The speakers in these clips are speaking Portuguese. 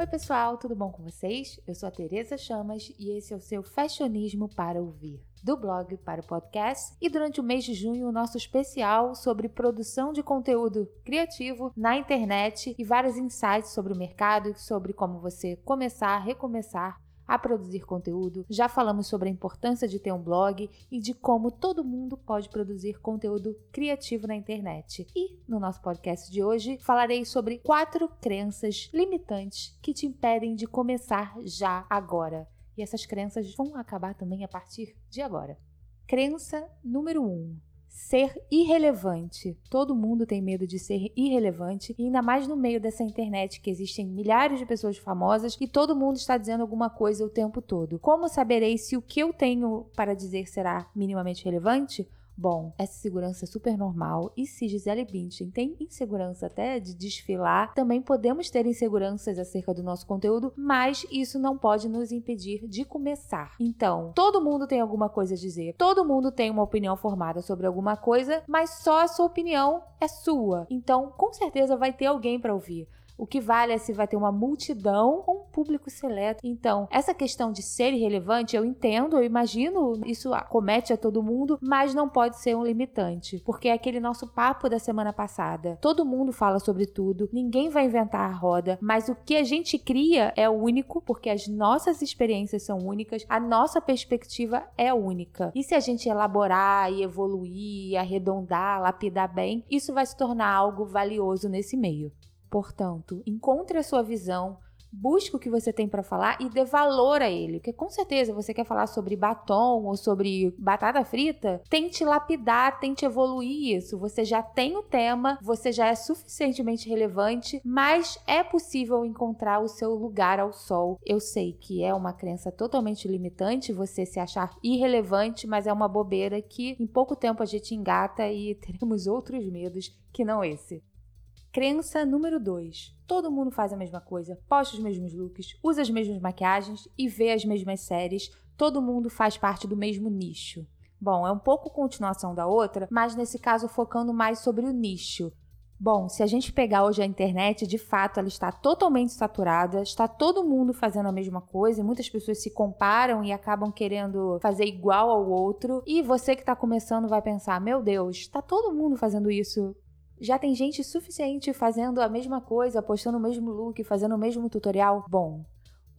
Oi, pessoal, tudo bom com vocês? Eu sou a Tereza Chamas e esse é o seu Fashionismo para Ouvir. Do blog para o podcast, e durante o mês de junho, o nosso especial sobre produção de conteúdo criativo na internet e vários insights sobre o mercado e sobre como você começar, recomeçar a produzir conteúdo. Já falamos sobre a importância de ter um blog e de como todo mundo pode produzir conteúdo criativo na internet. E no nosso podcast de hoje falarei sobre quatro crenças limitantes que te impedem de começar já agora. E essas crenças vão acabar também a partir de agora. Crença número 1. Um, ser irrelevante. Todo mundo tem medo de ser irrelevante, ainda mais no meio dessa internet que existem milhares de pessoas famosas e todo mundo está dizendo alguma coisa o tempo todo. Como saberei se o que eu tenho para dizer será minimamente relevante? Bom, essa segurança é super normal e se Gisele Bündchen tem insegurança até de desfilar, também podemos ter inseguranças acerca do nosso conteúdo, mas isso não pode nos impedir de começar. Então, todo mundo tem alguma coisa a dizer, todo mundo tem uma opinião formada sobre alguma coisa, mas só a sua opinião é sua. Então, com certeza vai ter alguém para ouvir. O que vale é se vai ter uma multidão ou público seleto. Então, essa questão de ser irrelevante, eu entendo, eu imagino, isso acomete a todo mundo, mas não pode ser um limitante, porque é aquele nosso papo da semana passada. Todo mundo fala sobre tudo, ninguém vai inventar a roda, mas o que a gente cria é único, porque as nossas experiências são únicas, a nossa perspectiva é única. E se a gente elaborar e evoluir, arredondar, lapidar bem, isso vai se tornar algo valioso nesse meio. Portanto, encontre a sua visão, busque o que você tem para falar e dê valor a ele. Porque com certeza você quer falar sobre batom ou sobre batata frita, tente lapidar, tente evoluir isso. Você já tem o tema, você já é suficientemente relevante, mas é possível encontrar o seu lugar ao sol. Eu sei que é uma crença totalmente limitante você se achar irrelevante, mas é uma bobeira que em pouco tempo a gente engata e teremos outros medos que não esse. Crença número 2. Todo mundo faz a mesma coisa, posta os mesmos looks, usa as mesmas maquiagens e vê as mesmas séries. Todo mundo faz parte do mesmo nicho. Bom, é um pouco continuação da outra, mas nesse caso focando mais sobre o nicho. Bom, se a gente pegar hoje a internet, de fato ela está totalmente saturada, está todo mundo fazendo a mesma coisa, muitas pessoas se comparam e acabam querendo fazer igual ao outro. E você que está começando vai pensar: meu Deus, está todo mundo fazendo isso já tem gente suficiente fazendo a mesma coisa, postando o mesmo look, fazendo o mesmo tutorial? Bom,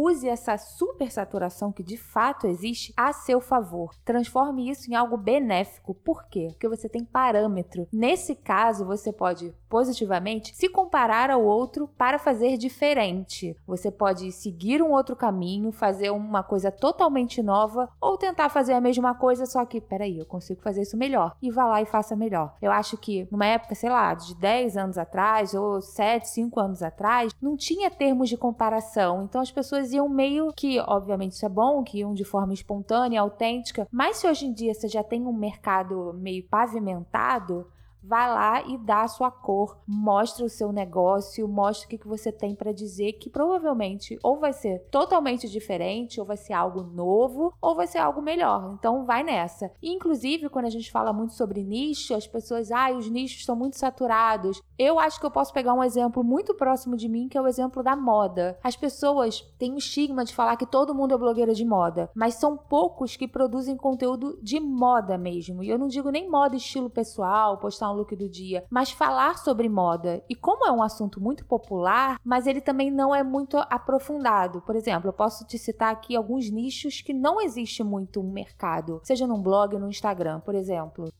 Use essa supersaturação que de fato existe a seu favor. Transforme isso em algo benéfico. Por quê? Porque você tem parâmetro. Nesse caso, você pode positivamente se comparar ao outro para fazer diferente. Você pode seguir um outro caminho, fazer uma coisa totalmente nova ou tentar fazer a mesma coisa, só que, peraí, eu consigo fazer isso melhor. E vá lá e faça melhor. Eu acho que numa época, sei lá, de 10 anos atrás ou 7, 5 anos atrás, não tinha termos de comparação. Então as pessoas iam meio que, obviamente, isso é bom, que iam de forma espontânea, autêntica, mas se hoje em dia você já tem um mercado meio pavimentado, Vai lá e dá a sua cor, mostra o seu negócio, mostra o que, que você tem para dizer, que provavelmente ou vai ser totalmente diferente, ou vai ser algo novo, ou vai ser algo melhor. Então vai nessa. Inclusive, quando a gente fala muito sobre nicho, as pessoas, ah, os nichos estão muito saturados. Eu acho que eu posso pegar um exemplo muito próximo de mim, que é o exemplo da moda. As pessoas têm um estigma de falar que todo mundo é blogueira de moda, mas são poucos que produzem conteúdo de moda mesmo. E eu não digo nem moda estilo pessoal, postar um look do dia, mas falar sobre moda. E como é um assunto muito popular, mas ele também não é muito aprofundado. Por exemplo, eu posso te citar aqui alguns nichos que não existe muito um mercado, seja num blog ou no Instagram, por exemplo.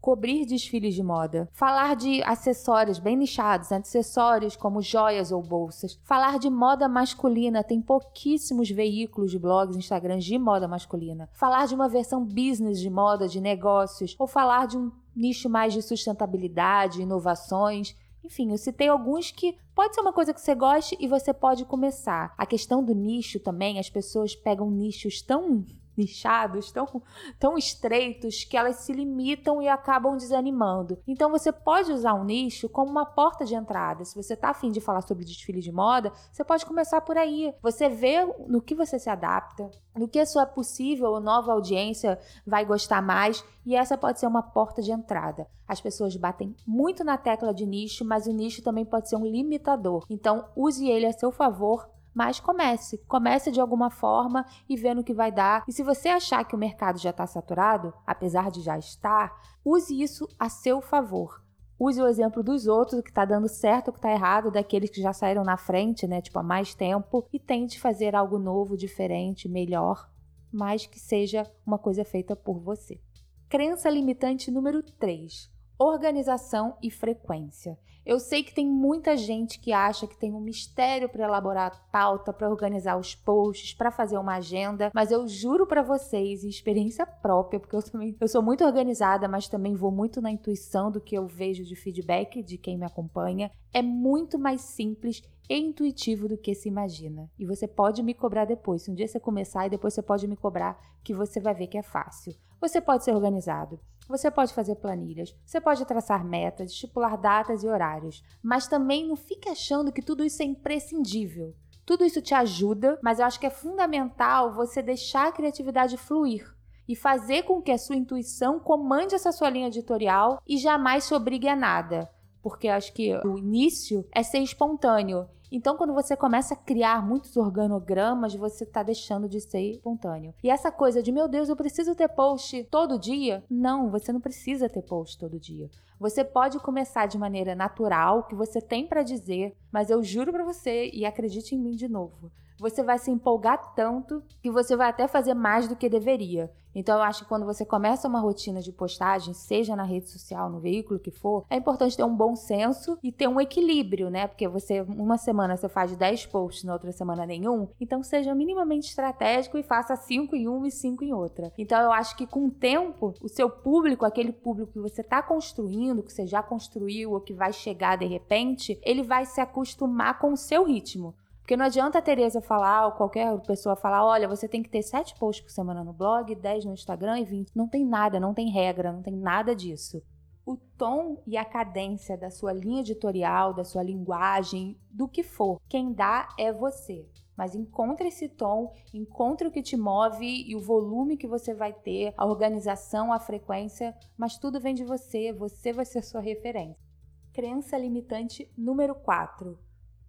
Cobrir desfiles de moda, falar de acessórios bem nichados, acessórios como joias ou bolsas, falar de moda masculina, tem pouquíssimos veículos de blogs, Instagrams de moda masculina, falar de uma versão business de moda, de negócios, ou falar de um nicho mais de sustentabilidade, inovações. Enfim, eu citei alguns que pode ser uma coisa que você goste e você pode começar. A questão do nicho também, as pessoas pegam nichos tão nichados, tão, tão estreitos, que elas se limitam e acabam desanimando. Então você pode usar um nicho como uma porta de entrada. Se você está afim de falar sobre desfile de moda, você pode começar por aí. Você vê no que você se adapta, no que a sua possível nova audiência vai gostar mais, e essa pode ser uma porta de entrada. As pessoas batem muito na tecla de nicho, mas o nicho também pode ser um limitador. Então use ele a seu favor Mas comece, comece de alguma forma e vendo o que vai dar. E se você achar que o mercado já está saturado, apesar de já estar, use isso a seu favor. Use o exemplo dos outros, o que está dando certo, o que está errado, daqueles que já saíram na frente, né, tipo há mais tempo, e tente fazer algo novo, diferente, melhor, mas que seja uma coisa feita por você. Crença limitante número 3: organização e frequência. Eu sei que tem muita gente que acha que tem um mistério para elaborar a pauta, para organizar os posts, para fazer uma agenda, mas eu juro para vocês, experiência própria, porque eu também eu sou muito organizada, mas também vou muito na intuição do que eu vejo de feedback de quem me acompanha, é muito mais simples intuitivo do que se imagina. E você pode me cobrar depois. Se um dia você começar e depois você pode me cobrar, que você vai ver que é fácil. Você pode ser organizado. Você pode fazer planilhas, você pode traçar metas, estipular datas e horários, mas também não fique achando que tudo isso é imprescindível. Tudo isso te ajuda, mas eu acho que é fundamental você deixar a criatividade fluir e fazer com que a sua intuição comande essa sua linha editorial e jamais se obrigue a nada. Porque acho que o início é ser espontâneo então, quando você começa a criar muitos organogramas, você está deixando de ser espontâneo. E essa coisa de, meu Deus, eu preciso ter post todo dia? Não, você não precisa ter post todo dia. Você pode começar de maneira natural, que você tem para dizer, mas eu juro para você e acredite em mim de novo você vai se empolgar tanto que você vai até fazer mais do que deveria. Então, eu acho que quando você começa uma rotina de postagem, seja na rede social, no veículo que for, é importante ter um bom senso e ter um equilíbrio, né? Porque você, uma semana você faz 10 posts, na outra semana nenhum. Então, seja minimamente estratégico e faça 5 em uma e 5 em outra. Então, eu acho que com o tempo, o seu público, aquele público que você está construindo, que você já construiu ou que vai chegar de repente, ele vai se acostumar com o seu ritmo. Porque não adianta a Tereza falar, ou qualquer pessoa falar, olha, você tem que ter sete posts por semana no blog, 10 no Instagram e 20. Não tem nada, não tem regra, não tem nada disso. O tom e a cadência da sua linha editorial, da sua linguagem, do que for, quem dá é você. Mas encontre esse tom, encontre o que te move e o volume que você vai ter, a organização, a frequência, mas tudo vem de você, você vai ser sua referência. Crença limitante número 4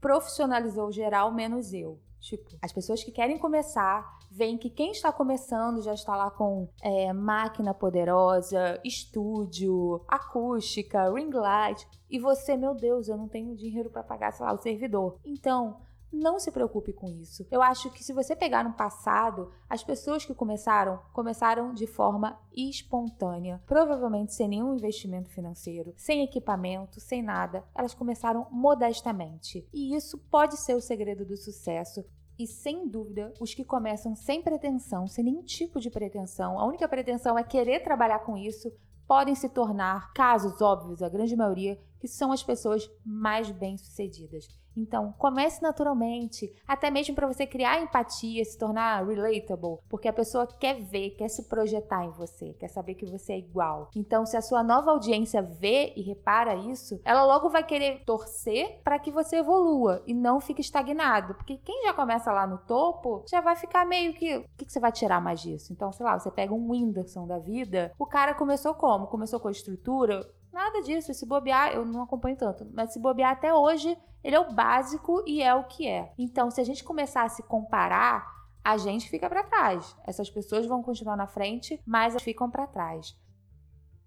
profissionalizou geral menos eu. Tipo, as pessoas que querem começar veem que quem está começando já está lá com é, máquina poderosa, estúdio, acústica, ring light, e você, meu Deus, eu não tenho dinheiro para pagar, sei lá, o servidor. Então, não se preocupe com isso. Eu acho que se você pegar no passado, as pessoas que começaram, começaram de forma espontânea, provavelmente sem nenhum investimento financeiro, sem equipamento, sem nada. Elas começaram modestamente. E isso pode ser o segredo do sucesso. E sem dúvida, os que começam sem pretensão, sem nenhum tipo de pretensão, a única pretensão é querer trabalhar com isso, podem se tornar, casos óbvios, a grande maioria, que são as pessoas mais bem-sucedidas. Então, comece naturalmente, até mesmo para você criar empatia, se tornar relatable, porque a pessoa quer ver, quer se projetar em você, quer saber que você é igual. Então, se a sua nova audiência vê e repara isso, ela logo vai querer torcer para que você evolua e não fique estagnado, porque quem já começa lá no topo já vai ficar meio que, o que, você vai tirar mais disso? Então, sei lá, você pega um Whindersson da vida, o cara começou como? Começou com a estrutura, Nada disso. Se bobear, eu não acompanho tanto, mas se bobear até hoje, ele é o básico e é o que é. Então, se a gente começar a se comparar, a gente fica para trás. Essas pessoas vão continuar na frente, mas elas ficam para trás.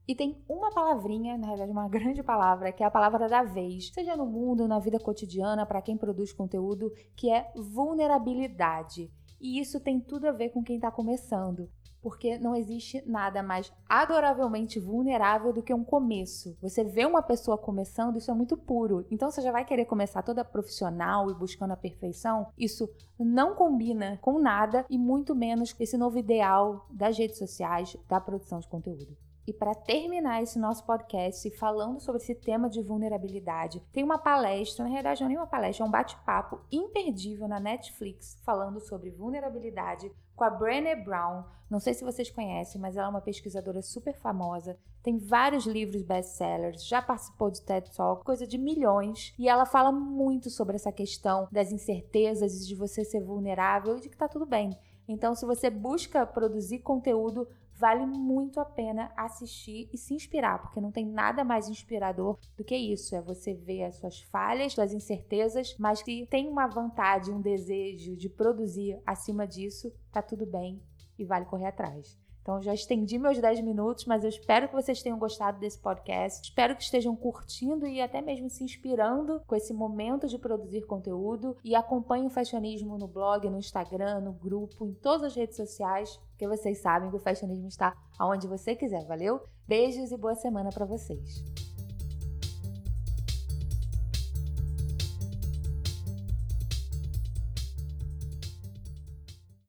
E tem uma palavrinha, na verdade, uma grande palavra, que é a palavra da vez, seja no mundo, na vida cotidiana, para quem produz conteúdo, que é vulnerabilidade. E isso tem tudo a ver com quem está começando porque não existe nada mais adoravelmente vulnerável do que um começo. Você vê uma pessoa começando, isso é muito puro. Então você já vai querer começar toda profissional e buscando a perfeição. Isso não combina com nada e muito menos esse novo ideal das redes sociais, da produção de conteúdo. E para terminar esse nosso podcast falando sobre esse tema de vulnerabilidade, tem uma palestra, na realidade não é nem uma palestra, é um bate-papo imperdível na Netflix falando sobre vulnerabilidade com a Brené Brown. Não sei se vocês conhecem, mas ela é uma pesquisadora super famosa. Tem vários livros best-sellers, já participou de TED Talk, coisa de milhões. E ela fala muito sobre essa questão das incertezas de você ser vulnerável e de que tá tudo bem. Então, se você busca produzir conteúdo vale muito a pena assistir e se inspirar, porque não tem nada mais inspirador do que isso. É você ver as suas falhas, suas incertezas, mas que tem uma vontade, um desejo de produzir acima disso, tá tudo bem e vale correr atrás. Então, já estendi meus 10 minutos, mas eu espero que vocês tenham gostado desse podcast. Espero que estejam curtindo e até mesmo se inspirando com esse momento de produzir conteúdo. E acompanhem o Fashionismo no blog, no Instagram, no grupo, em todas as redes sociais, porque vocês sabem que o Fashionismo está aonde você quiser, valeu? Beijos e boa semana para vocês.